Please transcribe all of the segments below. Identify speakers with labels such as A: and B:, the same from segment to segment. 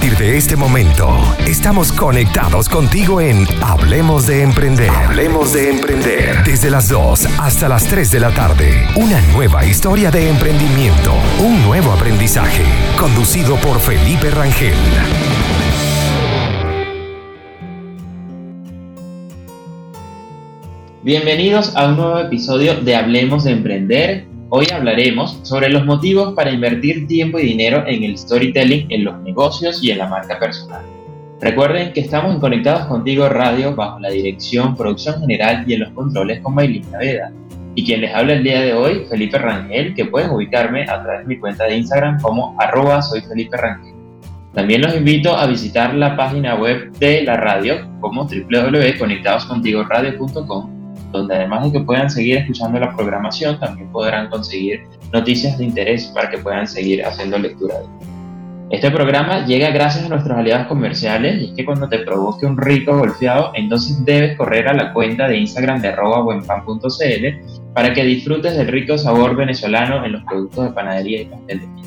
A: partir de este momento, estamos conectados contigo en Hablemos de Emprender. Hablemos de Emprender. Desde las 2 hasta las 3 de la tarde. Una nueva historia de emprendimiento. Un nuevo aprendizaje. Conducido por Felipe Rangel.
B: Bienvenidos a un nuevo episodio de Hablemos de Emprender. Hoy hablaremos sobre los motivos para invertir tiempo y dinero en el storytelling en los negocios y en la marca personal. Recuerden que estamos en Conectados Contigo Radio bajo la dirección, producción general y en los controles con Maylin Naveda. Y quien les habla el día de hoy, Felipe Rangel, que pueden ubicarme a través de mi cuenta de Instagram como arroba soy Felipe Rangel. También los invito a visitar la página web de la radio como www.conectadoscontigoradio.com donde además de que puedan seguir escuchando la programación, también podrán conseguir noticias de interés para que puedan seguir haciendo lectura de Este programa llega gracias a nuestros aliados comerciales y es que cuando te provoque un rico golfeado, entonces debes correr a la cuenta de Instagram de arroba buenpan.cl para que disfrutes del rico sabor venezolano en los productos de panadería y pastelería.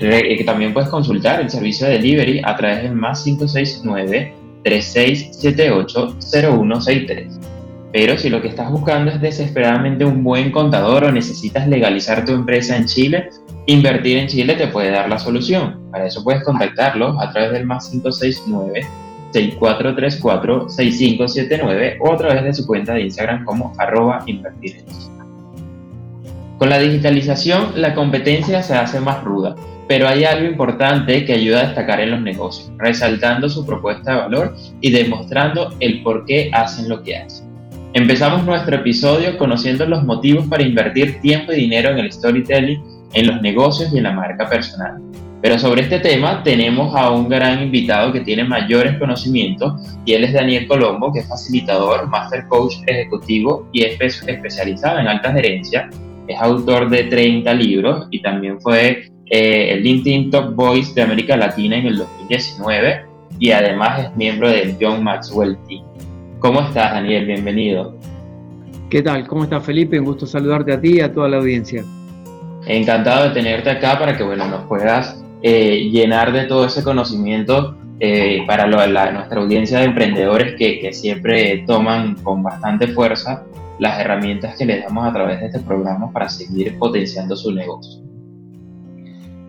B: Eh, también puedes consultar el servicio de delivery a través del más 569 3678 0163 pero si lo que estás buscando es desesperadamente un buen contador o necesitas legalizar tu empresa en Chile, Invertir en Chile te puede dar la solución. Para eso puedes contactarlos a través del más 569 6434 6579 o a través de su cuenta de Instagram como arroba invertir Con la digitalización la competencia se hace más ruda, pero hay algo importante que ayuda a destacar en los negocios, resaltando su propuesta de valor y demostrando el por qué hacen lo que hacen. Empezamos nuestro episodio conociendo los motivos para invertir tiempo y dinero en el storytelling, en los negocios y en la marca personal. Pero sobre este tema tenemos a un gran invitado que tiene mayores conocimientos y él es Daniel Colombo, que es facilitador, master coach ejecutivo y es especializado en alta gerencia. Es autor de 30 libros y también fue eh, el LinkedIn Top Voice de América Latina en el 2019 y además es miembro del John Maxwell Team. ¿Cómo estás, Daniel? Bienvenido.
C: ¿Qué tal? ¿Cómo estás, Felipe? Un gusto saludarte a ti y a toda la audiencia.
B: Encantado de tenerte acá para que bueno, nos puedas eh, llenar de todo ese conocimiento eh, para nuestra audiencia de emprendedores que, que, siempre toman con bastante fuerza las herramientas que les damos a través de este programa para seguir potenciando su negocio.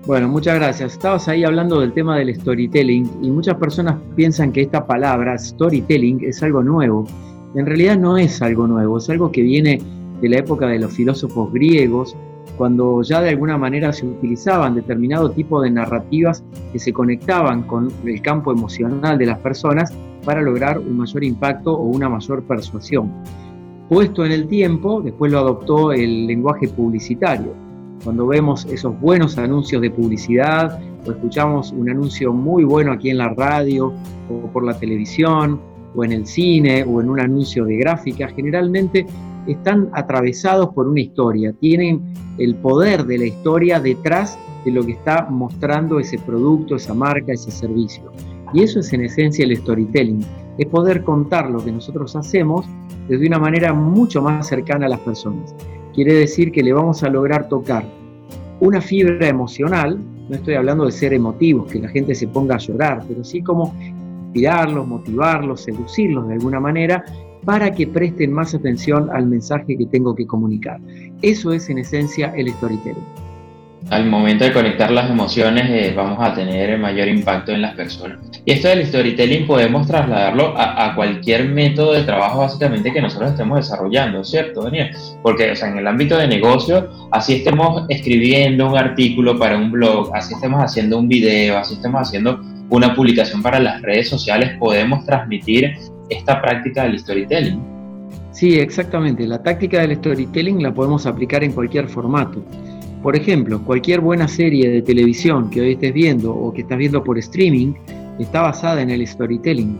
C: Bueno, muchas gracias. Estabas ahí hablando del tema del storytelling y muchas personas piensan que esta palabra storytelling es algo nuevo. En realidad no es algo nuevo, es algo que viene de la época de los filósofos griegos, cuando ya de alguna manera se utilizaban determinado tipo de narrativas que se conectaban con el campo emocional de las personas para lograr un mayor impacto o una mayor persuasión. Puesto en el tiempo, después lo adoptó el lenguaje publicitario cuando vemos esos buenos anuncios de publicidad o escuchamos un anuncio muy bueno aquí en la radio o por la televisión o en el cine o en un anuncio de gráfica, generalmente están atravesados por una historia, tienen el poder de la historia detrás de lo que está mostrando ese producto, esa marca, ese servicio. Y eso es en esencia el storytelling, es poder contar lo que nosotros hacemos desde una manera mucho más cercana a las personas. Quiere decir que le vamos a lograr tocar una fibra emocional, no estoy hablando de ser emotivos, que la gente se ponga a llorar, pero sí como inspirarlos, motivarlos, seducirlos de alguna manera para que presten más atención al mensaje que tengo que comunicar. Eso es en esencia el storytelling
B: al momento de conectar las emociones eh, vamos a tener mayor impacto en las personas. Y esto del storytelling podemos trasladarlo a, cualquier método de trabajo básicamente que nosotros estemos desarrollando, ¿cierto, Daniel? Porque o sea, en el ámbito de negocio, así estemos escribiendo un artículo para un blog, así estemos haciendo un video, así estemos haciendo una publicación para las redes sociales, podemos transmitir esta práctica del storytelling.
C: Sí, exactamente. La táctica del storytelling la podemos aplicar en cualquier formato. Por ejemplo, cualquier buena serie de televisión que hoy estés viendo o que estás viendo por streaming está basada en el storytelling.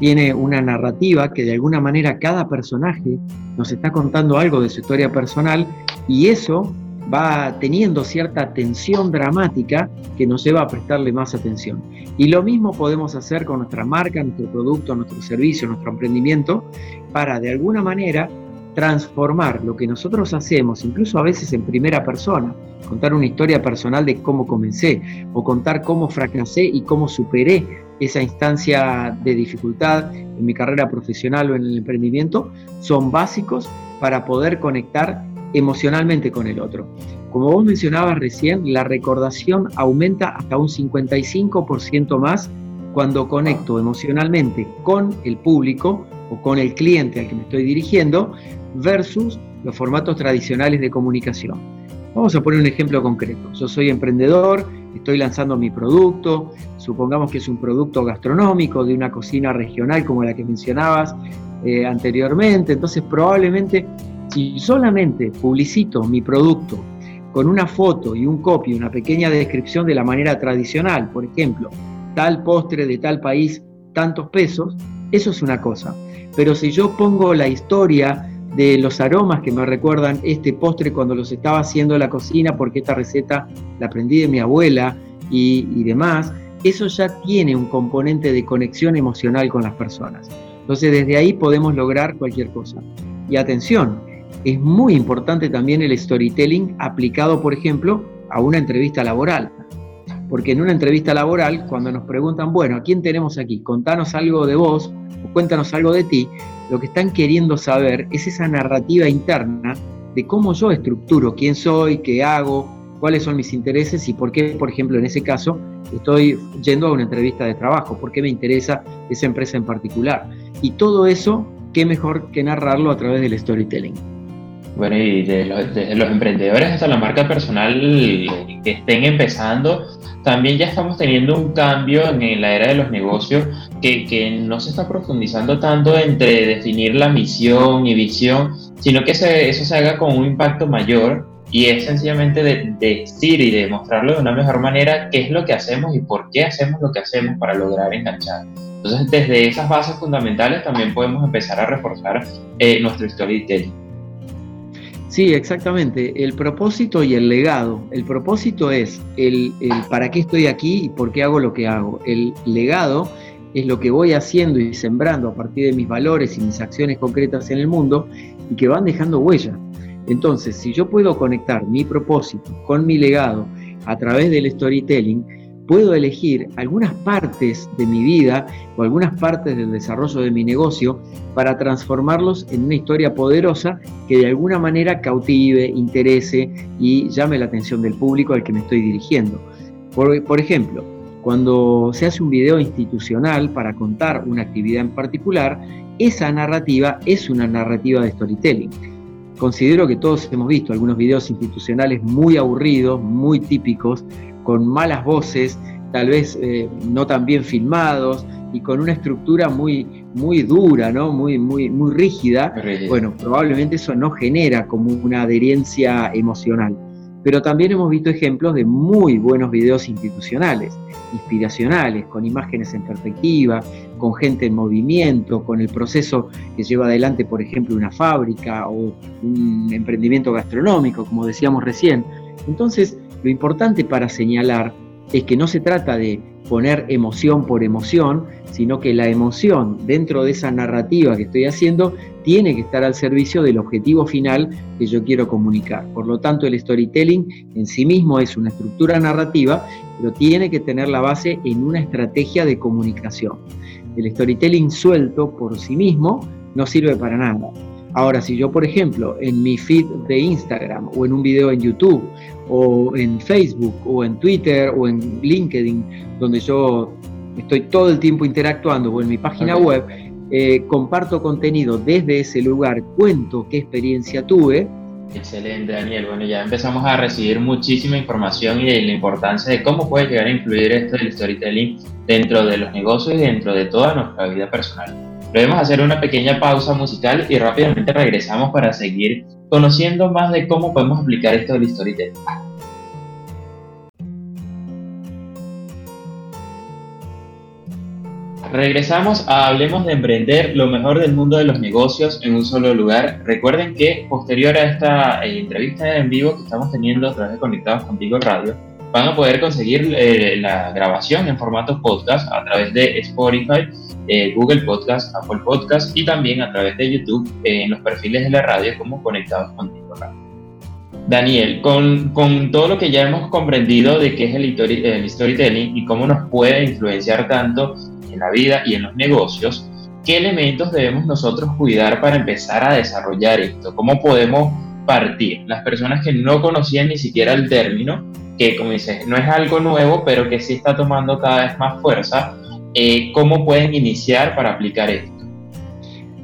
C: Tiene una narrativa que de alguna manera cada personaje nos está contando algo de su historia personal y eso va teniendo cierta tensión dramática que nos lleva a prestarle más atención. Y lo mismo podemos hacer con nuestra marca, nuestro producto, nuestro servicio, nuestro emprendimiento, para de alguna manera transformar lo que nosotros hacemos, incluso a veces en primera persona, contar una historia personal de cómo comencé o contar cómo fracasé y cómo superé esa instancia de dificultad en mi carrera profesional o en el emprendimiento, son básicos para poder conectar emocionalmente con el otro. Como vos mencionabas recién, la recordación aumenta hasta un 55% más cuando conecto emocionalmente con el público o con el cliente al que me estoy dirigiendo versus los formatos tradicionales de comunicación. Vamos a poner un ejemplo concreto. Yo soy emprendedor, estoy lanzando mi producto, supongamos que es un producto gastronómico de una cocina regional como la que mencionabas eh, anteriormente, entonces probablemente si solamente publicito mi producto con una foto y un copy, una pequeña descripción de la manera tradicional, por ejemplo, tal postre de tal país, tantos pesos, eso es una cosa. Pero si yo pongo la historia de los aromas que me recuerdan este postre cuando los estaba haciendo en la cocina, porque esta receta la aprendí de mi abuela y, y demás, eso ya tiene un componente de conexión emocional con las personas. Entonces desde ahí podemos lograr cualquier cosa. Y atención, es muy importante también el storytelling aplicado, por ejemplo, a una entrevista laboral. Porque en una entrevista laboral, cuando nos preguntan, bueno, ¿a quién tenemos aquí? Contanos algo de vos o cuéntanos algo de ti, lo que están queriendo saber es esa narrativa interna de cómo yo estructuro quién soy, qué hago, cuáles son mis intereses y por qué, por ejemplo, en ese caso, estoy yendo a una entrevista de trabajo, por qué me interesa esa empresa en particular. Y todo eso, qué mejor que narrarlo a través del storytelling.
B: Bueno, y de los, emprendedores hasta la marca personal que estén empezando, también ya estamos teniendo un cambio en la era de los negocios que, que, no se está profundizando tanto entre definir la misión y visión, sino que eso se haga con un impacto mayor y es sencillamente de, decir y demostrarlo de una mejor manera qué es lo que hacemos y por qué hacemos lo que hacemos para lograr enganchar. Entonces, desde esas bases fundamentales también podemos empezar a reforzar eh, nuestro storytelling.
C: Sí, exactamente. El propósito y el legado. El propósito es el, para qué estoy aquí y por qué hago lo que hago. El legado es lo que voy haciendo y sembrando a partir de mis valores y mis acciones concretas en el mundo y que van dejando huella. Entonces, si yo puedo conectar mi propósito con mi legado a través del storytelling, puedo elegir algunas partes de mi vida o algunas partes del desarrollo de mi negocio para transformarlos en una historia poderosa que de alguna manera cautive, interese y llame la atención del público al que me estoy dirigiendo. Por, ejemplo, cuando se hace un video institucional para contar una actividad en particular, esa narrativa es una narrativa de storytelling. Considero que todos hemos visto algunos videos institucionales muy aburridos, muy típicos, con malas voces, tal vez eh, no tan bien filmados y con una estructura muy, muy dura, ¿no? muy, muy, muy rígida, bueno, probablemente eso no genera como una adherencia emocional. Pero también hemos visto ejemplos de muy buenos videos institucionales, inspiracionales, con imágenes en perspectiva, con gente en movimiento, con el proceso que lleva adelante, por ejemplo, una fábrica o un emprendimiento gastronómico, como decíamos recién. Entonces, lo importante para señalar es que no se trata de poner emoción por emoción, sino que la emoción dentro de esa narrativa que estoy haciendo tiene que estar al servicio del objetivo final que yo quiero comunicar. Por lo tanto, el storytelling en sí mismo es una estructura narrativa, pero tiene que tener la base en una estrategia de comunicación. El storytelling suelto por sí mismo no sirve para nada. Ahora, si yo, por ejemplo, en mi feed de Instagram o en un video en YouTube o en Facebook o en Twitter o en LinkedIn, donde yo estoy todo el tiempo interactuando o en mi página web, eh, comparto contenido desde ese lugar, cuento qué experiencia tuve.
B: Excelente, Daniel. Bueno, ya empezamos a recibir muchísima información y de la importancia de cómo puede llegar a influir esto del storytelling dentro de los negocios y dentro de toda nuestra vida personal. Debemos hacer una pequeña pausa musical y rápidamente regresamos para seguir conociendo más de cómo podemos aplicar esto del storytelling. Regresamos a Hablemos de Emprender, lo mejor del mundo de los negocios en un solo lugar. Recuerden que posterior a esta eh, entrevista en vivo que estamos teniendo a través de Conectados Contigo Radio, van a poder conseguir eh, la grabación en formato podcast a través de Spotify, eh, Google Podcast, Apple Podcast y también a través de YouTube en los perfiles de la radio como Conectados Contigo Radio. Daniel, con, con, todo lo que ya hemos comprendido de qué es el, el storytelling y cómo nos puede influenciar tanto en la vida y en los negocios, ¿qué elementos debemos nosotros cuidar para empezar a desarrollar esto? ¿Cómo podemos partir? Las personas que no conocían ni siquiera el término, que como dices, no es algo nuevo, pero que sí está tomando cada vez más fuerza, eh, ¿cómo pueden iniciar para aplicar esto?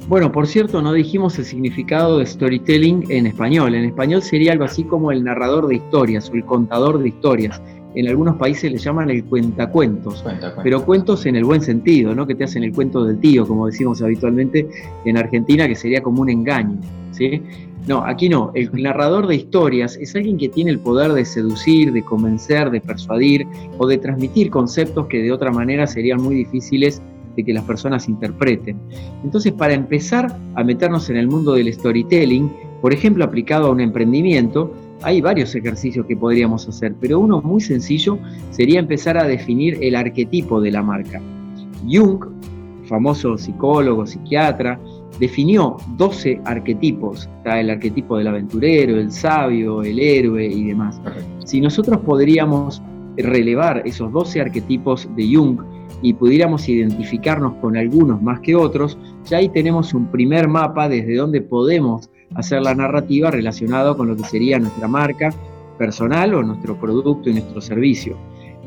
C: Bueno, por cierto, no dijimos el significado de storytelling en español. En español sería algo así como el narrador de historias o el contador de historias. En algunos países le llaman el cuentacuentos, pero cuentos en el buen sentido, no que te hacen el cuento del tío, como decimos habitualmente en Argentina, que sería como un engaño. ¿sí? No, aquí no. El narrador de historias es alguien que tiene el poder de seducir, de convencer, de persuadir o de transmitir conceptos que de otra manera serían muy difíciles de que las personas interpreten. Entonces, para empezar a meternos en el mundo del storytelling, por ejemplo, aplicado a un emprendimiento, hay varios ejercicios que podríamos hacer, pero uno muy sencillo sería empezar a definir el arquetipo de la marca. Jung, famoso psicólogo, psiquiatra, definió 12 arquetipos. Está el arquetipo del aventurero, el sabio, el héroe y demás. Si nosotros podríamos relevar esos 12 arquetipos de Jung y pudiéramos identificarnos con algunos más que otros, ya ahí tenemos un primer mapa desde donde podemos hacer la narrativa relacionado con lo que sería nuestra marca personal o nuestro producto y nuestro servicio.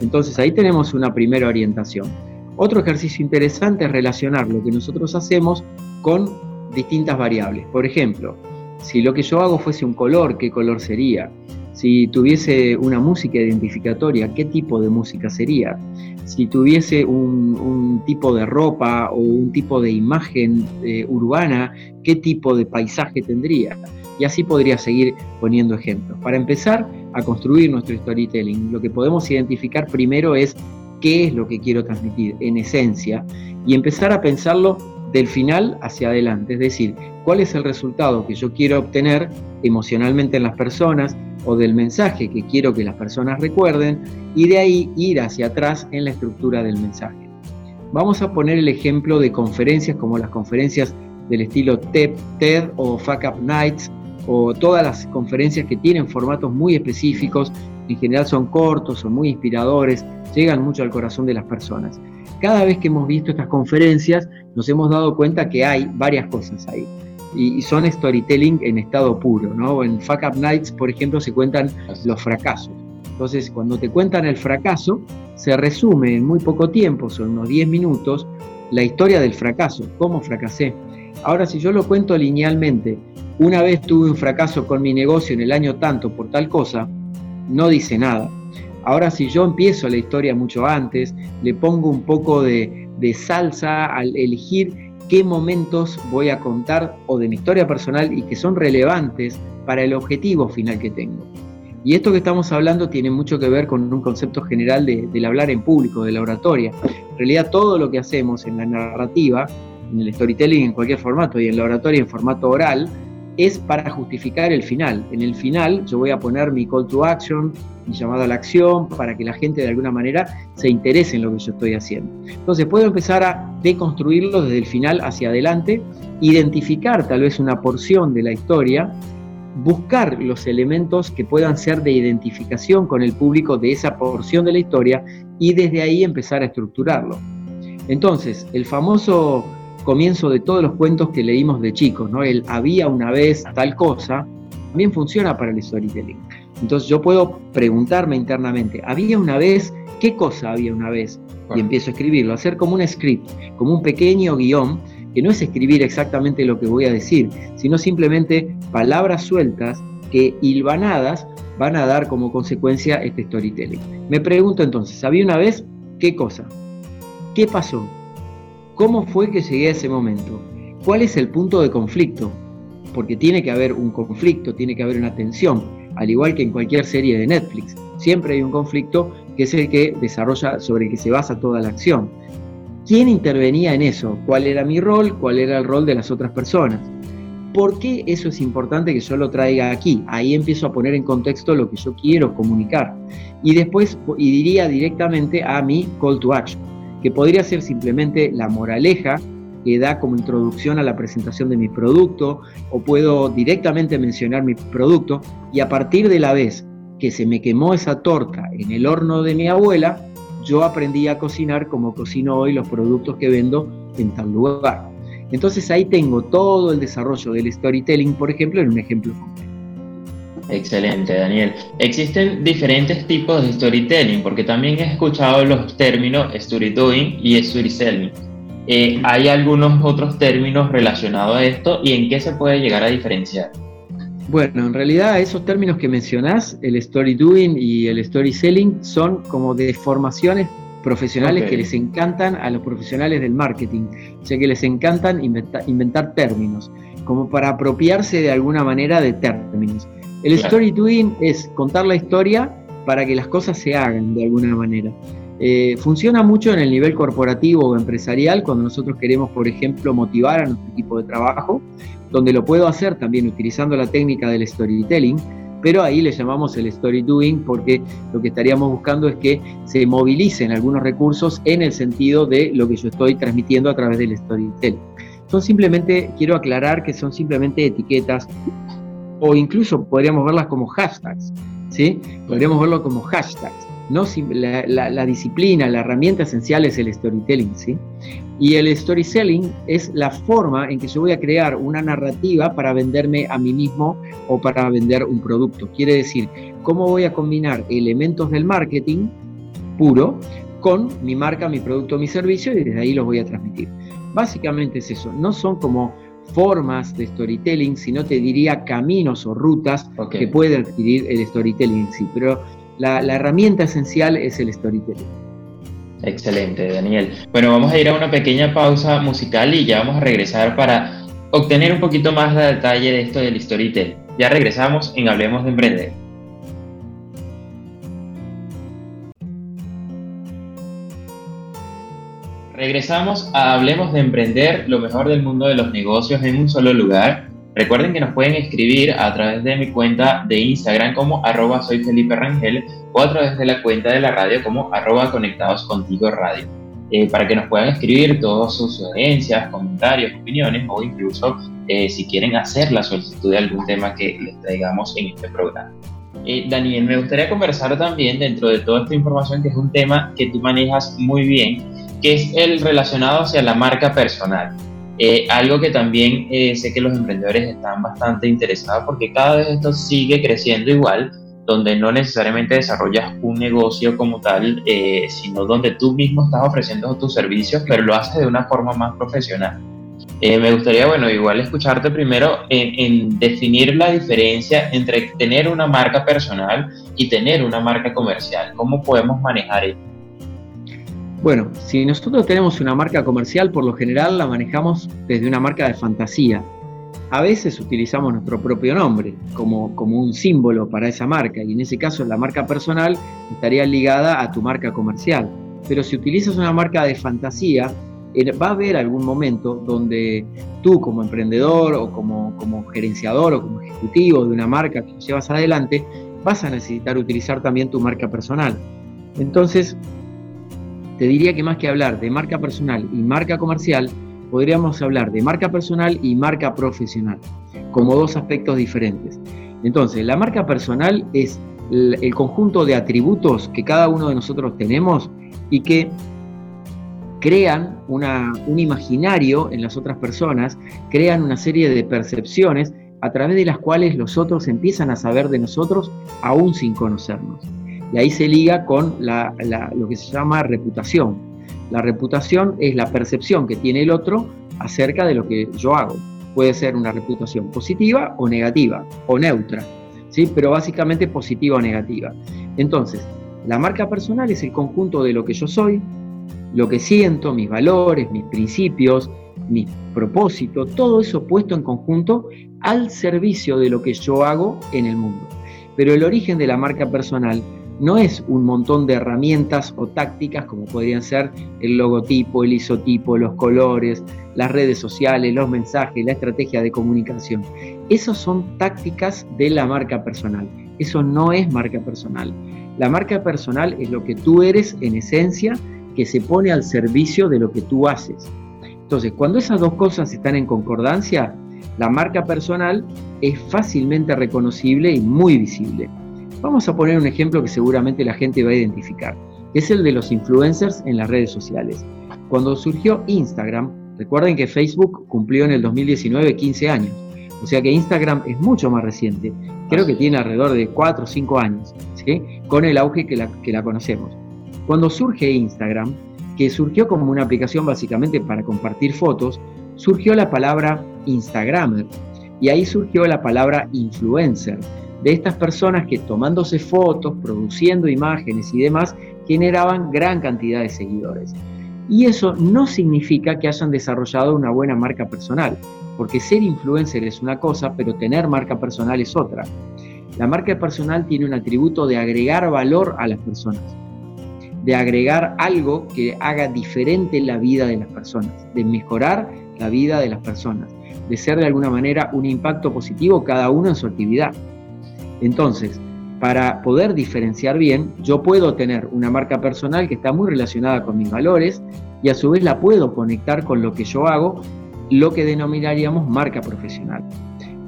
C: Entonces ahí tenemos una primera orientación. Otro ejercicio interesante es relacionar lo que nosotros hacemos con distintas variables. Por ejemplo, si lo que yo hago fuese un color, ¿qué color sería? Si tuviese una música identificatoria, ¿qué tipo de música sería? Si tuviese un, tipo de ropa o un tipo de imagen eh, urbana, ¿qué tipo de paisaje tendría? Y así podría seguir poniendo ejemplos. Para empezar a construir nuestro storytelling, lo que podemos identificar primero es qué es lo que quiero transmitir en esencia y empezar a pensarlo del final hacia adelante, es decir, cuál es el resultado que yo quiero obtener emocionalmente en las personas o del mensaje que quiero que las personas recuerden y de ahí ir hacia atrás en la estructura del mensaje. Vamos a poner el ejemplo de conferencias como las conferencias del estilo TED, TED o Fuck Up Nights o todas las conferencias que tienen formatos muy específicos, en general son cortos, son muy inspiradores, llegan mucho al corazón de las personas. Cada vez que hemos visto estas conferencias nos hemos dado cuenta que hay varias cosas ahí y, son storytelling en estado puro, ¿no? En Fuck Up Nights, por ejemplo, se cuentan los fracasos. Entonces, cuando te cuentan el fracaso, se resume en muy poco tiempo, son unos 10 minutos, la historia del fracaso, cómo fracasé. Ahora, si yo lo cuento linealmente, una vez tuve un fracaso con mi negocio en el año tanto por tal cosa, no dice nada. Ahora, si yo empiezo la historia mucho antes, le pongo un poco de, de salsa al elegir qué momentos voy a contar o de mi historia personal y que son relevantes para el objetivo final que tengo. Y esto que estamos hablando tiene mucho que ver con un concepto general del hablar en público, de la oratoria. En realidad todo lo que hacemos en la narrativa, en el storytelling en cualquier formato y en la oratoria en formato oral, es para justificar el final. En el final yo voy a poner mi call to action, mi llamado a la acción, para que la gente de alguna manera se interese en lo que yo estoy haciendo. Entonces puedo empezar a deconstruirlo desde el final hacia adelante, identificar tal vez una porción de la historia, buscar los elementos que puedan ser de identificación con el público de esa porción de la historia y desde ahí empezar a estructurarlo. Entonces, el famoso comienzo de todos los cuentos que leímos de chicos, ¿no? El había una vez tal cosa, también funciona para el storytelling. Entonces yo puedo preguntarme internamente, ¿había una vez? ¿Qué cosa había una vez? Y empiezo a escribirlo, hacer como un script, como un pequeño guion, que no es escribir exactamente lo que voy a decir, sino simplemente palabras sueltas que hilvanadas van a dar como consecuencia este storytelling. Me pregunto entonces, ¿había una vez? ¿Qué cosa? ¿Qué pasó? ¿Cómo fue que llegué a ese momento? ¿Cuál es el punto de conflicto? Porque tiene que haber un conflicto, tiene que haber una tensión, al igual que en cualquier serie de Netflix. Siempre hay un conflicto que es el que desarrolla, sobre el que se basa toda la acción. ¿Quién intervenía en eso? ¿Cuál era mi rol? ¿Cuál era el rol de las otras personas? por qué eso es importante que yo lo traiga aquí? Ahí empiezo a poner en contexto lo que yo quiero comunicar. Y después y diría directamente a mi call to action, que podría ser simplemente la moraleja que da como introducción a la presentación de mi producto, o puedo directamente mencionar mi producto, y a partir de la vez que se me quemó esa torta en el horno de mi abuela, yo aprendí a cocinar como cocino hoy los productos que vendo en tal lugar. Entonces ahí tengo todo el desarrollo del storytelling, por ejemplo, en un ejemplo concreto.
B: Excelente, Daniel. Existen diferentes tipos de storytelling, porque también he escuchado los términos story doing y storytelling. Eh, ¿Hay algunos otros términos relacionados a esto y en qué se puede llegar a diferenciar?
C: Bueno, en realidad esos términos que mencionás, el story doing y el story selling, son como deformaciones profesionales que les encantan a los profesionales del marketing, o sea que les encantan inventar términos, como para apropiarse de alguna manera de términos. El story doing es contar la historia para que las cosas se hagan de alguna manera. Eh, funciona mucho en el nivel corporativo o empresarial cuando nosotros queremos, por ejemplo, motivar a nuestro equipo de trabajo, donde lo puedo hacer también utilizando la técnica del storytelling, pero ahí le llamamos el story doing porque lo que estaríamos buscando es que se movilicen algunos recursos en el sentido de lo que yo estoy transmitiendo a través del storytelling. Son simplemente, quiero aclarar que son simplemente etiquetas o incluso podríamos verlas como hashtags, ¿sí? Podríamos verlo como hashtags. No, la, disciplina, la herramienta esencial es el storytelling, ¿sí? Y el storytelling es la forma en que yo voy a crear una narrativa para venderme a mí mismo o para vender un producto. Quiere decir, cómo voy a combinar elementos del marketing puro con mi marca, mi producto, mi servicio y desde ahí los voy a transmitir. Básicamente es eso, no son como formas de storytelling, sino te diría caminos o rutas que puede adquirir el storytelling en sí. Pero la, herramienta esencial es el storytelling.
B: Excelente, Daniel. Bueno, vamos a ir a una pequeña pausa musical y ya vamos a regresar para obtener un poquito más de detalle de esto del storytelling. Ya regresamos en Hablemos de Emprender. Regresamos a Hablemos de Emprender, lo mejor del mundo de los negocios en un solo lugar. Recuerden que nos pueden escribir a través de mi cuenta de Instagram como arroba soy Felipe Rangel o a través de la cuenta de la radio como arroba conectados contigo radio. Eh, para que nos puedan escribir todas sus sugerencias, comentarios, opiniones o incluso eh, si quieren hacer la solicitud de algún tema que les traigamos en este programa. Eh, Daniel, me gustaría conversar también dentro de toda esta información que es un tema que tú manejas muy bien, que es el relacionado hacia la marca personal. Eh, algo que también eh, sé que los emprendedores están bastante interesados porque cada vez esto sigue creciendo igual, donde no necesariamente desarrollas un negocio como tal, eh, sino donde tú mismo estás ofreciendo tus servicios, pero lo haces de una forma más profesional. me gustaría, bueno, igual escucharte primero en, en, definir la diferencia entre tener una marca personal y tener una marca comercial. ¿Cómo podemos manejar esto?
C: Bueno, si nosotros tenemos una marca comercial, por lo general la manejamos desde una marca de fantasía. A veces utilizamos nuestro propio nombre como, como un símbolo para esa marca y en ese caso la marca personal estaría ligada a tu marca comercial. Pero si utilizas una marca de fantasía, va a haber algún momento donde tú como emprendedor o como, como gerenciador o como ejecutivo de una marca que llevas adelante, vas a necesitar utilizar también tu marca personal. Entonces, te diría que más que hablar de marca personal y marca comercial, podríamos hablar de marca personal y marca profesional, como dos aspectos diferentes. Entonces, la marca personal es el conjunto de atributos que cada uno de nosotros tenemos y que crean un imaginario en las otras personas, crean una serie de percepciones a través de las cuales los otros empiezan a saber de nosotros aún sin conocernos. Y ahí se liga con lo que se llama reputación. La reputación es la percepción que tiene el otro acerca de lo que yo hago. Puede ser una reputación positiva o negativa, o neutra, ¿sí? pero básicamente positiva o negativa. Entonces, la marca personal es el conjunto de lo que yo soy, lo que siento, mis valores, mis principios, mi propósito, todo eso puesto en conjunto al servicio de lo que yo hago en el mundo. Pero el origen de la marca personal no es un montón de herramientas o tácticas como podrían ser el logotipo, el isotipo, los colores, las redes sociales, los mensajes, la estrategia de comunicación. Esas son tácticas de la marca personal. Eso no es marca personal. La marca personal es lo que tú eres en esencia que se pone al servicio de lo que tú haces. Entonces, cuando esas dos cosas están en concordancia, la marca personal es fácilmente reconocible y muy visible. Vamos a poner un ejemplo que seguramente la gente va a identificar. Es el de los influencers en las redes sociales. Cuando surgió Instagram, recuerden que Facebook cumplió en el 2019 15 años. O sea que Instagram es mucho más reciente. Creo que tiene alrededor de 4 o 5 años, ¿sí? con el auge que la, que la conocemos. Cuando surge Instagram, que surgió como una aplicación básicamente para compartir fotos, surgió la palabra Instagramer y ahí surgió la palabra influencer, de estas personas que tomándose fotos, produciendo imágenes y demás, generaban gran cantidad de seguidores. Y eso no significa que hayan desarrollado una buena marca personal, porque ser influencer es una cosa, pero tener marca personal es otra. La marca personal tiene un atributo de agregar valor a las personas de agregar algo que haga diferente la vida de las personas, de mejorar la vida de las personas, de ser de alguna manera un impacto positivo cada uno en su actividad. Entonces, para poder diferenciar bien, yo puedo tener una marca personal que está muy relacionada con mis valores y a su vez la puedo conectar con lo que yo hago, lo que denominaríamos marca profesional.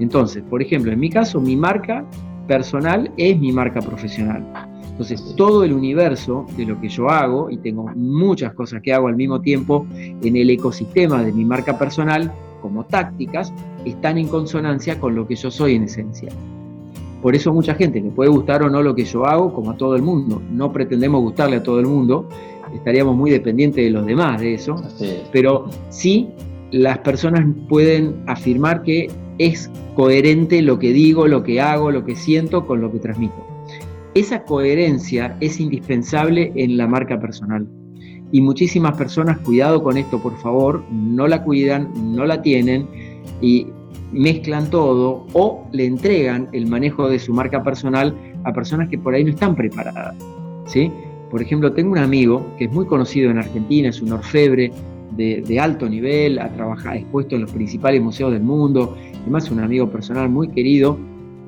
C: Entonces, por ejemplo, en mi caso, mi marca personal es mi marca profesional. Entonces, todo el universo de lo que yo hago, y tengo muchas cosas que hago al mismo tiempo en el ecosistema de mi marca personal, como tácticas, están en consonancia con lo que yo soy en esencia. Por eso mucha gente le puede gustar o no lo que yo hago, como a todo el mundo. No pretendemos gustarle a todo el mundo, estaríamos muy dependientes de los demás de eso, pero sí las personas pueden afirmar que es coherente lo que digo, lo que hago, lo que siento con lo que transmito. Esa coherencia es indispensable en la marca personal. Y muchísimas personas, cuidado con esto por favor, no la cuidan, no la tienen y mezclan todo o le entregan el manejo de su marca personal a personas que por ahí no están preparadas. ¿sí? Por ejemplo, tengo un amigo que es muy conocido en Argentina, es un orfebre de, alto nivel, ha trabajado, expuesto en los principales museos del mundo, además un amigo personal muy querido,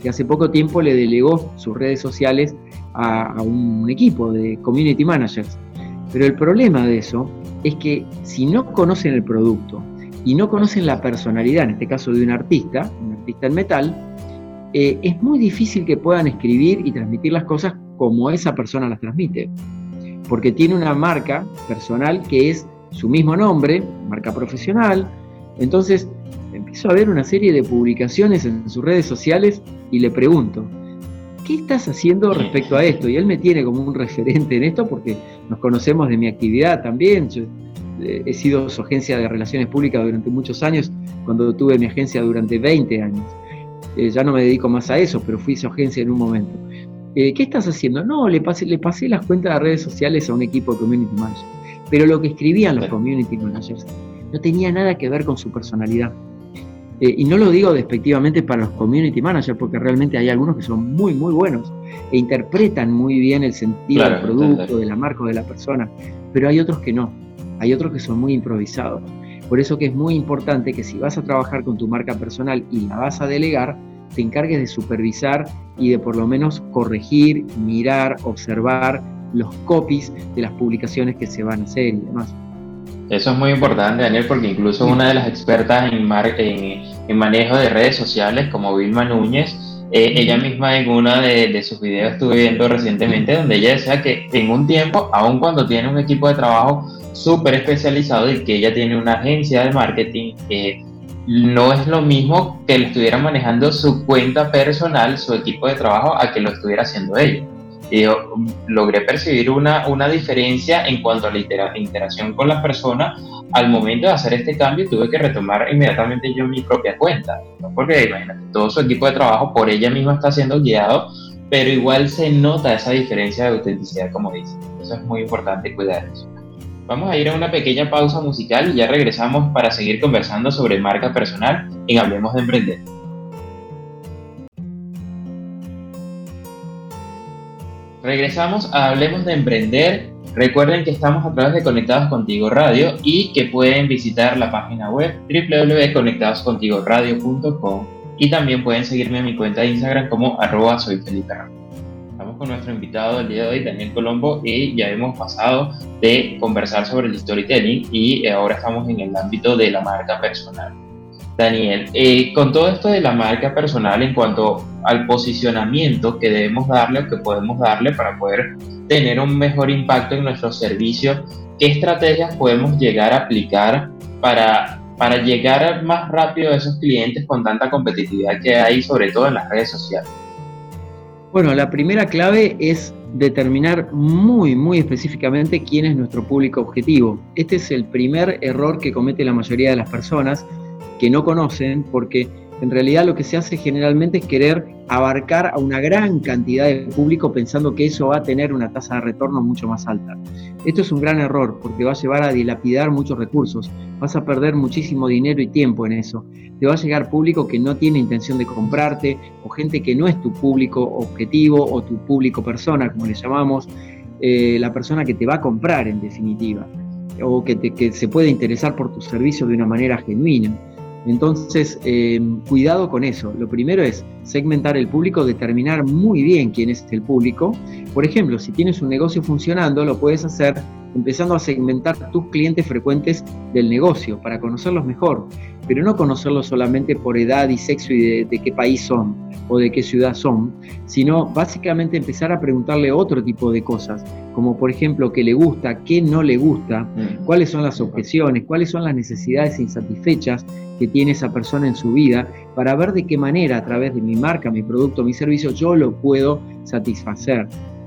C: que hace poco tiempo le delegó sus redes sociales a, un equipo de community managers. Pero el problema de eso es que si no conocen el producto y no conocen la personalidad, en este caso de un artista, un artista en metal, eh, es muy difícil que puedan escribir y transmitir las cosas como esa persona las transmite. Porque tiene una marca personal que es su mismo nombre, marca profesional. Entonces, empiezo a ver una serie de publicaciones en sus redes sociales y le pregunto, ¿qué estás haciendo respecto a esto? Y él me tiene como un referente en esto porque nos conocemos de mi actividad también. He sido su agencia de relaciones públicas durante muchos años, cuando tuve mi agencia durante 20 años. Eh, ya no me dedico más a eso, pero fui su agencia en un momento. Eh, ¿Qué estás haciendo? No, le pasé, le pasé las cuentas de redes sociales a un equipo de community managers. Pero lo que escribían los community managers no tenía nada que ver con su personalidad. Eh, y no lo digo despectivamente para los community managers, porque realmente hay algunos que son muy, muy buenos e interpretan muy bien el sentido del producto, de la marca o de la persona, pero hay otros que no, hay otros que son muy improvisados. Por eso que es muy importante que si vas a trabajar con tu marca personal y la vas a delegar, te encargues de supervisar y de por lo menos corregir, mirar, observar los copies de las publicaciones que se van a hacer y demás.
B: Eso es muy importante, Daniel, porque incluso una de las expertas en, en, manejo de redes sociales, como Vilma Núñez, eh, ella misma en una de, sus videos estuve viendo recientemente, donde ella decía que en un tiempo, aun cuando tiene un equipo de trabajo súper especializado y que ella tiene una agencia de marketing, eh, no es lo mismo que le estuviera manejando su cuenta personal, su equipo de trabajo, a que lo estuviera haciendo ella y logré percibir una, una diferencia en cuanto a la interacción con la persona. Al momento de hacer este cambio tuve que retomar inmediatamente yo mi propia cuenta, porque imagínate, todo su equipo de trabajo por ella misma está siendo guiado, pero igual se nota esa diferencia de autenticidad, como dice. Eso es muy importante cuidar eso. Vamos a ir a una pequeña pausa musical y ya regresamos para seguir conversando sobre marca personal en Hablemos de Emprender. Regresamos a Hablemos de Emprender. Recuerden que estamos a través de Conectados Contigo Radio y que pueden visitar la página web www.conectadoscontigoradio.com y también pueden seguirme en mi cuenta de Instagram como arroba soy Felipe Estamos con nuestro invitado del día de hoy, Daniel Colombo, y ya hemos pasado de conversar sobre el storytelling y ahora estamos en el ámbito de la marca personal. Daniel, eh, con todo esto de la marca personal en cuanto al posicionamiento que debemos darle o que podemos darle para poder tener un mejor impacto en nuestros servicios, ¿qué estrategias podemos llegar a aplicar para, para llegar más rápido a esos clientes con tanta competitividad que hay, sobre todo en las redes sociales?
C: Bueno, la primera clave es determinar muy, muy específicamente quién es nuestro público objetivo. Este es el primer error que comete la mayoría de las personas que no conocen, porque en realidad lo que se hace generalmente es querer abarcar a una gran cantidad de público pensando que eso va a tener una tasa de retorno mucho más alta. Esto es un gran error porque va a llevar a dilapidar muchos recursos, vas a perder muchísimo dinero y tiempo en eso. Te va a llegar público que no tiene intención de comprarte o gente que no es tu público objetivo o tu público persona, como le llamamos, eh, la persona que te va a comprar en definitiva o que, que se puede interesar por tu servicio de una manera genuina. Entonces, eh, cuidado con eso. Lo primero es segmentar el público, determinar muy bien quién es el público. Por ejemplo, si tienes un negocio funcionando, lo puedes hacer empezando a segmentar tus clientes frecuentes del negocio para conocerlos mejor, pero no conocerlos solamente por edad y sexo y de, qué país son o de qué ciudad son, sino básicamente empezar a preguntarle otro tipo de cosas, como por ejemplo qué le gusta, qué no le gusta, mm. cuáles son las objeciones, cuáles son las necesidades insatisfechas que tiene esa persona en su vida, para ver de qué manera a través de mi marca, mi producto, mi servicio, yo lo puedo satisfacer.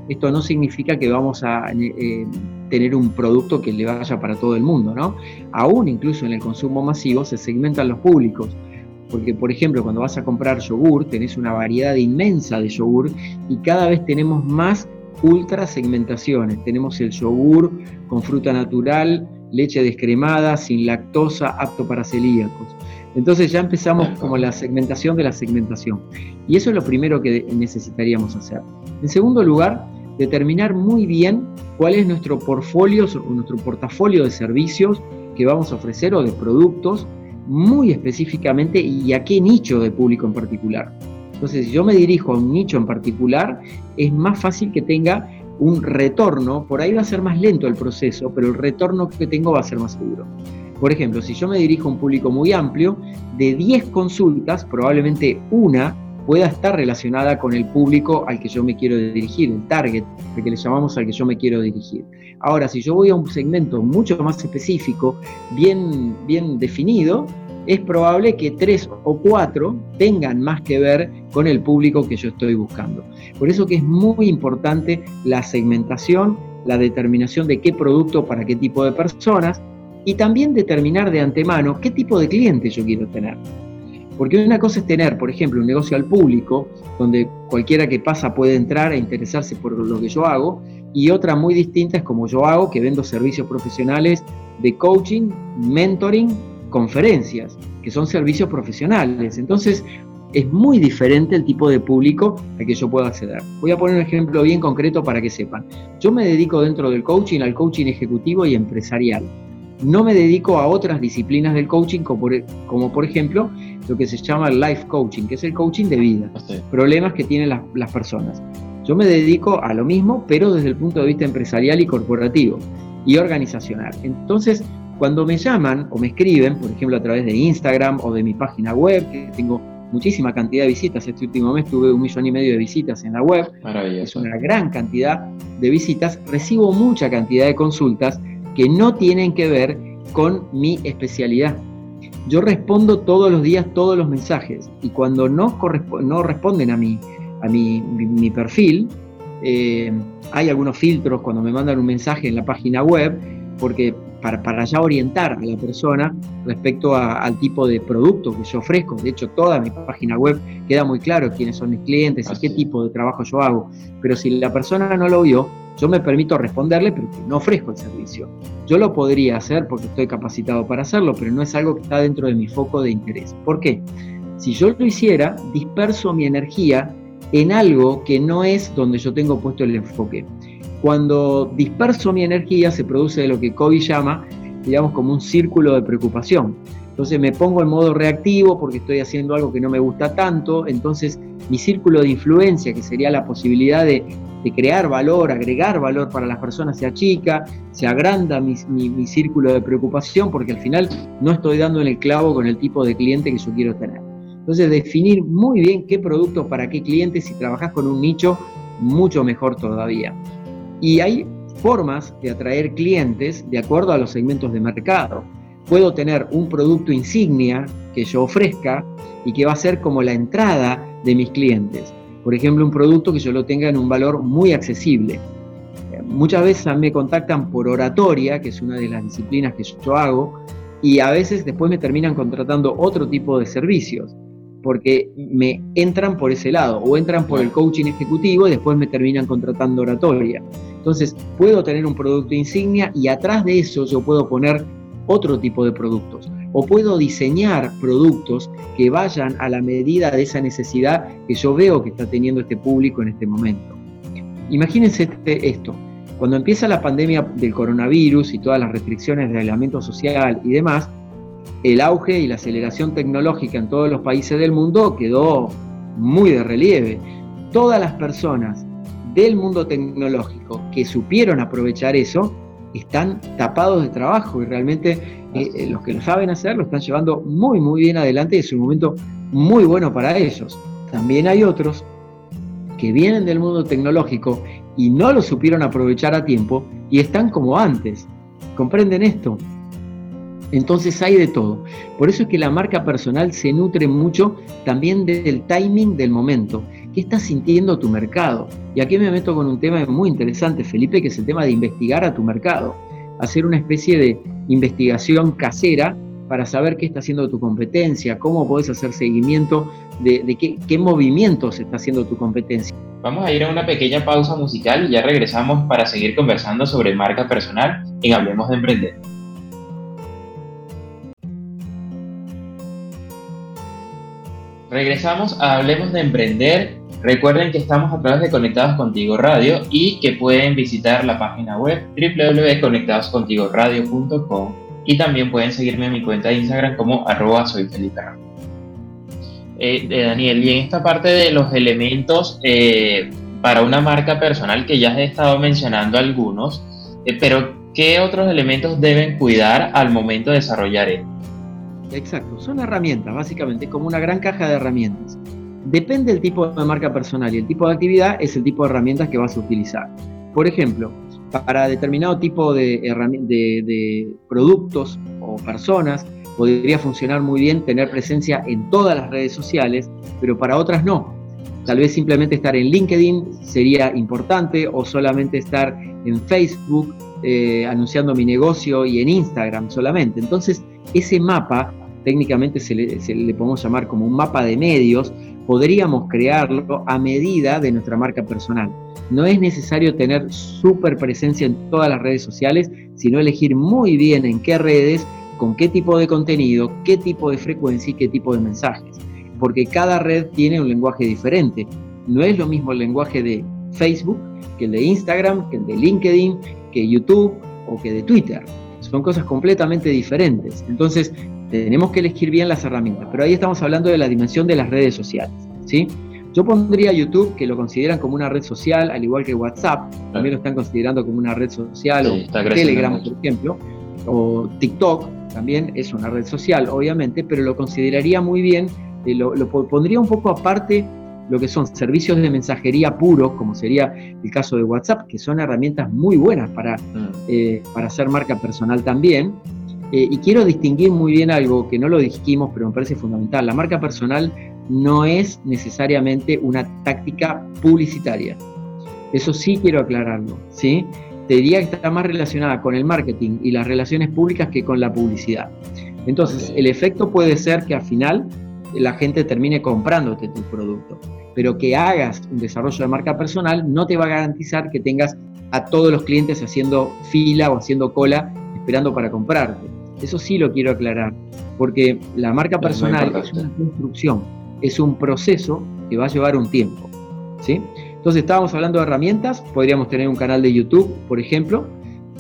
C: Esto no significa que vamos a eh, tener un producto que le vaya para todo el mundo, ¿no? Aún incluso en el consumo masivo se segmentan los públicos. Porque, por ejemplo, cuando vas a comprar yogur, tenés una variedad inmensa de yogur y cada vez tenemos más ultra segmentaciones. Tenemos el yogur con fruta natural, leche descremada, sin lactosa, apto para celíacos. Entonces ya empezamos como la segmentación de la segmentación. Y eso es lo primero que necesitaríamos hacer. En segundo lugar, determinar muy bien cuál es nuestro portfolio, nuestro portafolio de servicios que vamos a ofrecer o de productos muy específicamente y a qué nicho de público en particular. Entonces, si yo me dirijo a un nicho en particular, es más fácil que tenga un retorno, por ahí va a ser más lento el proceso, pero el retorno que tengo va a ser más seguro. Por ejemplo, si yo me dirijo a un público muy amplio, de 10 consultas, probablemente una pueda estar relacionada con el público al que yo me quiero dirigir, el target, el que le llamamos al que yo me quiero dirigir. Ahora, si yo voy a un segmento mucho más específico, bien, bien definido, es probable que tres o cuatro tengan más que ver con el público que yo estoy buscando. Por eso que es muy importante la segmentación, la determinación de qué producto para qué tipo de personas y también determinar de antemano qué tipo de cliente yo quiero tener. Porque una cosa es tener, por ejemplo, un negocio al público, donde cualquiera que pasa puede entrar e interesarse por lo que yo hago, y otra muy distinta es como yo hago, que vendo servicios profesionales de coaching, mentoring conferencias, que son servicios profesionales. Entonces, es muy diferente el tipo de público al que yo puedo acceder. Voy a poner un ejemplo bien concreto para que sepan. Yo me dedico dentro del coaching al coaching ejecutivo y empresarial. No me dedico a otras disciplinas del coaching, como por, como por ejemplo lo que se llama life coaching, que es el coaching de vida, problemas que tienen las, las personas. Yo me dedico a lo mismo, pero desde el punto de vista empresarial y corporativo y organizacional. Entonces, cuando me llaman o me escriben, por ejemplo a través de Instagram o de mi página web, que tengo muchísima cantidad de visitas, este último mes tuve un millón y medio de visitas en la web, es una gran cantidad de visitas, recibo mucha cantidad de consultas que no tienen que ver con mi especialidad. Yo respondo todos los días todos los mensajes y cuando no, no responden a mi, a mi, mi, perfil, eh, hay algunos filtros cuando me mandan un mensaje en la página web, porque para, ya orientar a la persona respecto al tipo de producto que yo ofrezco. De hecho, toda mi página web queda muy claro quiénes son mis clientes y qué tipo de trabajo yo hago. Pero si la persona no lo vio, yo me permito responderle, pero no ofrezco el servicio. Yo lo podría hacer porque estoy capacitado para hacerlo, pero no es algo que está dentro de mi foco de interés. ¿Por qué? Si yo lo hiciera, disperso mi energía en algo que no es donde yo tengo puesto el enfoque. Cuando disperso mi energía se produce lo que Kobe llama, digamos, como un círculo de preocupación. Entonces me pongo en modo reactivo porque estoy haciendo algo que no me gusta tanto, entonces mi círculo de influencia, que sería la posibilidad de, crear valor, agregar valor para las personas, se achica, se agranda mi, mi, círculo de preocupación porque al final no estoy dando en el clavo con el tipo de cliente que yo quiero tener. Entonces definir muy bien qué productos para qué clientes, si trabajas con un nicho, mucho mejor todavía. Y hay formas de atraer clientes de acuerdo a los segmentos de mercado. Puedo tener un producto insignia que yo ofrezca y que va a ser como la entrada de mis clientes. Por ejemplo, un producto que yo lo tenga en un valor muy accesible. Muchas veces me contactan por oratoria, que es una de las disciplinas que yo hago, y a veces después me terminan contratando otro tipo de servicios porque me entran por ese lado o entran por el coaching ejecutivo y después me terminan contratando oratoria. Entonces, puedo tener un producto insignia y atrás de eso yo puedo poner otro tipo de productos o puedo diseñar productos que vayan a la medida de esa necesidad que yo veo que está teniendo este público en este momento. Imagínense este, esto, cuando empieza la pandemia del coronavirus y todas las restricciones de aislamiento social y demás, el auge y la aceleración tecnológica en todos los países del mundo quedó muy de relieve. Todas las personas del mundo tecnológico que supieron aprovechar eso están tapados de trabajo y realmente eh, los que lo saben hacer lo están llevando muy muy bien adelante y es un momento muy bueno para ellos. También hay otros que vienen del mundo tecnológico y no lo supieron aprovechar a tiempo y están como antes. ¿Comprenden esto? Entonces hay de todo. Por eso es que la marca personal se nutre mucho también del timing del momento. ¿Qué está sintiendo tu mercado? Y aquí me meto con un tema muy interesante, Felipe, que es el tema de investigar a tu mercado. Hacer una especie de investigación casera para saber qué está haciendo tu competencia, cómo puedes hacer seguimiento de, qué, qué movimientos está haciendo tu competencia.
B: Vamos a ir a una pequeña pausa musical y ya regresamos para seguir conversando sobre marca personal en Hablemos de Emprender. Regresamos a Hablemos de Emprender. Recuerden que estamos a través de Conectados Contigo Radio y que pueden visitar la página web www.conectadoscontigoradio.com y también pueden seguirme en mi cuenta de Instagram como arroba eh, eh, Daniel, y en esta parte de los elementos eh, para una marca personal que ya he estado mencionando algunos, pero ¿qué otros elementos deben cuidar al momento de desarrollar esto?
C: Exacto, son herramientas, básicamente, como una gran caja de herramientas. Depende del tipo de marca personal y el tipo de actividad es el tipo de herramientas que vas a utilizar. Por ejemplo, para determinado tipo de, productos o personas, podría funcionar muy bien tener presencia en todas las redes sociales, pero para otras no. Tal vez simplemente estar en LinkedIn sería importante o solamente estar en Facebook eh, anunciando mi negocio y en Instagram solamente. Entonces, ese mapa técnicamente se le, podemos llamar como un mapa de medios, podríamos crearlo a medida de nuestra marca personal. No es necesario tener súper presencia en todas las redes sociales, sino elegir muy bien en qué redes, con qué tipo de contenido, qué tipo de frecuencia y qué tipo de mensajes. Porque cada red tiene un lenguaje diferente. No es lo mismo el lenguaje de Facebook que el de Instagram, que el de LinkedIn, que YouTube o que de Twitter. Son cosas completamente diferentes. Entonces, tenemos que elegir bien las herramientas, pero ahí estamos hablando de la dimensión de las redes sociales, ¿sí? Yo pondría YouTube, que lo consideran como una red social, al igual que WhatsApp, también lo están considerando como una red social, o Telegram, por ejemplo, o TikTok, también es una red social, obviamente, pero lo consideraría muy bien, eh, lo, lo, pondría un poco aparte lo que son servicios de mensajería puros, como sería el caso de WhatsApp, que son herramientas muy buenas para, mm. eh, para hacer marca personal también, eh, y quiero distinguir muy bien algo que no lo dijimos, pero me parece fundamental. La marca personal no es necesariamente una táctica publicitaria. Eso sí quiero aclararlo, ¿sí? Te diría que está más relacionada con el marketing y las relaciones públicas que con la publicidad. Entonces, el efecto puede ser que al final la gente termine comprándote tu producto, pero que hagas un desarrollo de marca personal no te va a garantizar que tengas a todos los clientes haciendo fila o haciendo cola esperando para comprarte. Eso sí lo quiero aclarar, porque la marca personal es una construcción, es un proceso que va a llevar un tiempo. ¿sí? Entonces estábamos hablando de herramientas, podríamos tener un canal de YouTube, por ejemplo.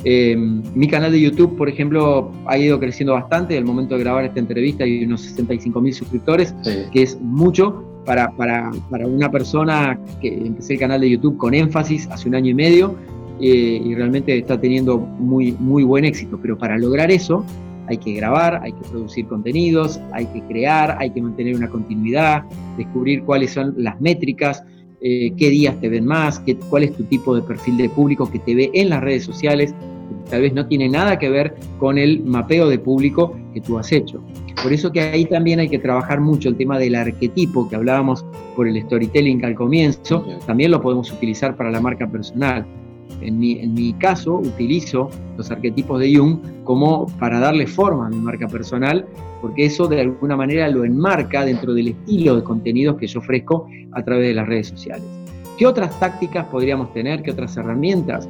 C: Eh, mi canal de YouTube, por ejemplo, ha ido creciendo bastante. Al momento de grabar esta entrevista hay unos 65 mil suscriptores, que es mucho para, para, para, una persona que empecé el canal de YouTube con énfasis hace un año y medio eh, y realmente está teniendo muy, muy buen éxito. Pero para lograr eso hay que grabar, hay que producir contenidos, hay que crear, hay que mantener una continuidad, descubrir cuáles son las métricas, eh, qué días te ven más, qué, cuál es tu tipo de perfil de público que te ve en las redes sociales, tal vez no tiene nada que ver con el mapeo de público que tú has hecho. Por eso que ahí también hay que trabajar mucho el tema del arquetipo que hablábamos por el storytelling al comienzo, también lo podemos utilizar para la marca personal. En mi, caso, utilizo los arquetipos de Jung como para darle forma a mi marca personal, porque eso de alguna manera lo enmarca dentro del estilo de contenidos que yo ofrezco a través de las redes sociales. ¿Qué otras tácticas podríamos tener? ¿Qué otras herramientas?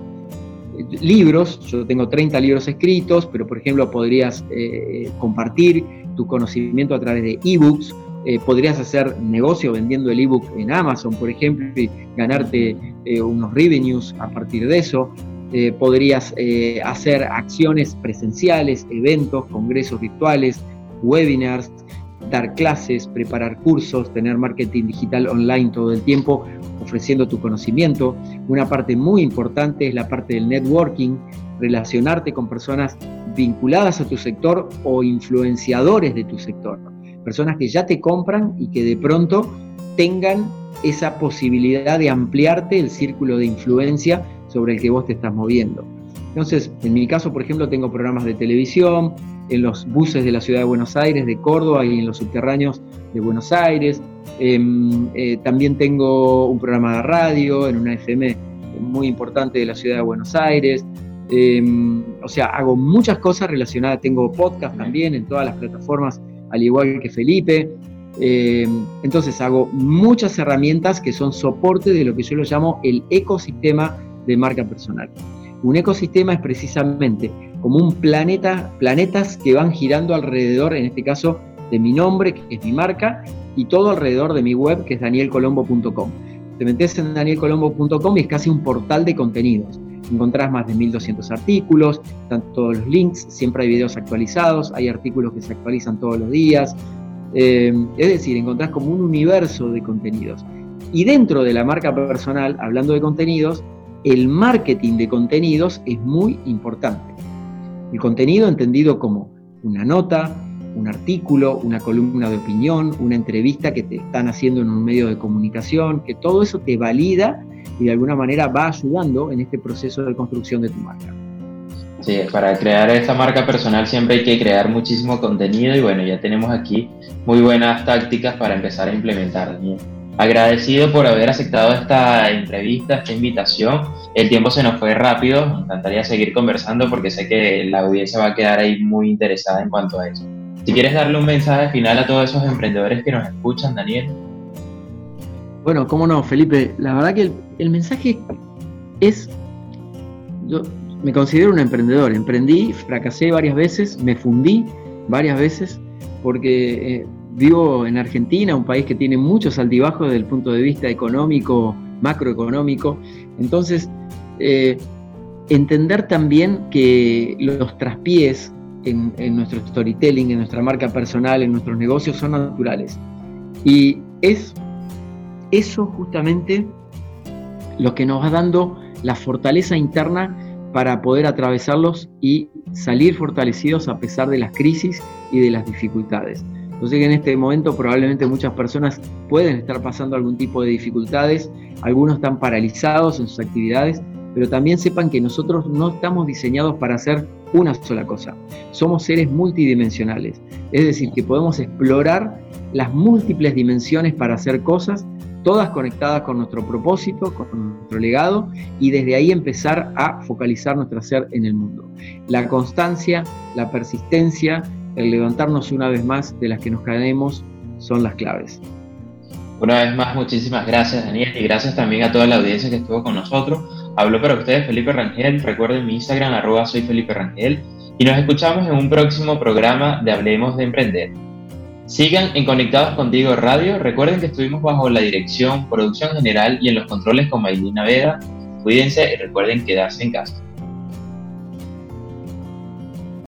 C: Libros, yo tengo 30 libros escritos, pero por ejemplo podrías eh, compartir tu conocimiento a través de ebooks, eh, podrías hacer negocio vendiendo el ebook en Amazon, por ejemplo, y ganarte eh, unos revenues a partir de eso. Eh, podrías hacer acciones presenciales, eventos, congresos virtuales, webinars, dar clases, preparar cursos, tener marketing digital online todo el tiempo, ofreciendo tu conocimiento. Una parte muy importante es la parte del networking, relacionarte con personas vinculadas a tu sector o influenciadores de tu sector personas que ya te compran y que de pronto tengan esa posibilidad de ampliarte el círculo de influencia sobre el que vos te estás moviendo. Entonces, en mi caso, por ejemplo, tengo programas de televisión, en los buses de la ciudad de Buenos Aires, de Córdoba y en los subterráneos de Buenos Aires. Em, eh, también tengo un programa de radio en una FM muy importante de la ciudad de Buenos Aires. Em, o sea, hago muchas cosas relacionadas, tengo podcast también en todas las plataformas al igual que Felipe. Eh, entonces hago muchas herramientas que son soporte de lo que yo lo llamo el ecosistema de marca personal. Un ecosistema es precisamente como un planeta, planetas que van girando alrededor, en este caso, de mi nombre, que es mi marca, y todo alrededor de mi web, que es danielcolombo.com. Te metes en danielcolombo.com y es casi un portal de contenidos. Encontrás más de 1200 artículos, están todos los links, siempre hay videos actualizados, hay artículos que se actualizan todos los días. Eh, es decir, encontrás como un universo de contenidos. Y dentro de la marca personal, hablando de contenidos, el marketing de contenidos es muy importante. El contenido entendido como una nota, un artículo, una columna de opinión, una entrevista que te están haciendo en un medio de comunicación, que todo eso te valida y de alguna manera va ayudando en este proceso de construcción de tu marca.
B: Sí, para crear esta marca personal siempre hay que crear muchísimo contenido y bueno, ya tenemos aquí muy buenas tácticas para empezar a implementar. Agradecido por haber aceptado esta entrevista, esta invitación. El tiempo se nos fue rápido, me encantaría seguir conversando porque sé que la audiencia va a quedar ahí muy interesada en cuanto a eso. Si quieres darle un mensaje final a todos esos emprendedores que nos escuchan, Daniel.
C: Bueno, cómo no, Felipe. La verdad que el, mensaje es, yo me considero un emprendedor. Emprendí, fracasé varias veces, me fundí varias veces, porque eh, vivo en Argentina, un país que tiene muchos altibajos desde el punto de vista económico, macroeconómico. Entonces, eh, entender también que los traspiés en, nuestro storytelling, en nuestra marca personal, en nuestros negocios son naturales. Y es eso justamente lo que nos va dando la fortaleza interna para poder atravesarlos y salir fortalecidos a pesar de las crisis y de las dificultades. Entonces en este momento probablemente muchas personas pueden estar pasando algún tipo de dificultades, algunos están paralizados en sus actividades, pero también sepan que nosotros no estamos diseñados para hacer una sola cosa. Somos seres multidimensionales, es decir, que podemos explorar las múltiples dimensiones para hacer cosas, todas conectadas con nuestro propósito, con nuestro legado, y desde ahí empezar a focalizar nuestro ser en el mundo. La constancia, la persistencia, el levantarnos una vez más de las que nos caemos son las claves.
B: Una vez más, muchísimas gracias Daniel y gracias también a toda la audiencia que estuvo con nosotros. Habló para ustedes Felipe Rangel, recuerden mi Instagram arroba soy Felipe Rangel y nos escuchamos en un próximo programa de Hablemos de Emprender. Sigan en Conectados Contigo Radio. Recuerden que estuvimos bajo la dirección, producción general y en los controles con Maylina Veda. Cuídense y recuerden quedarse en casa.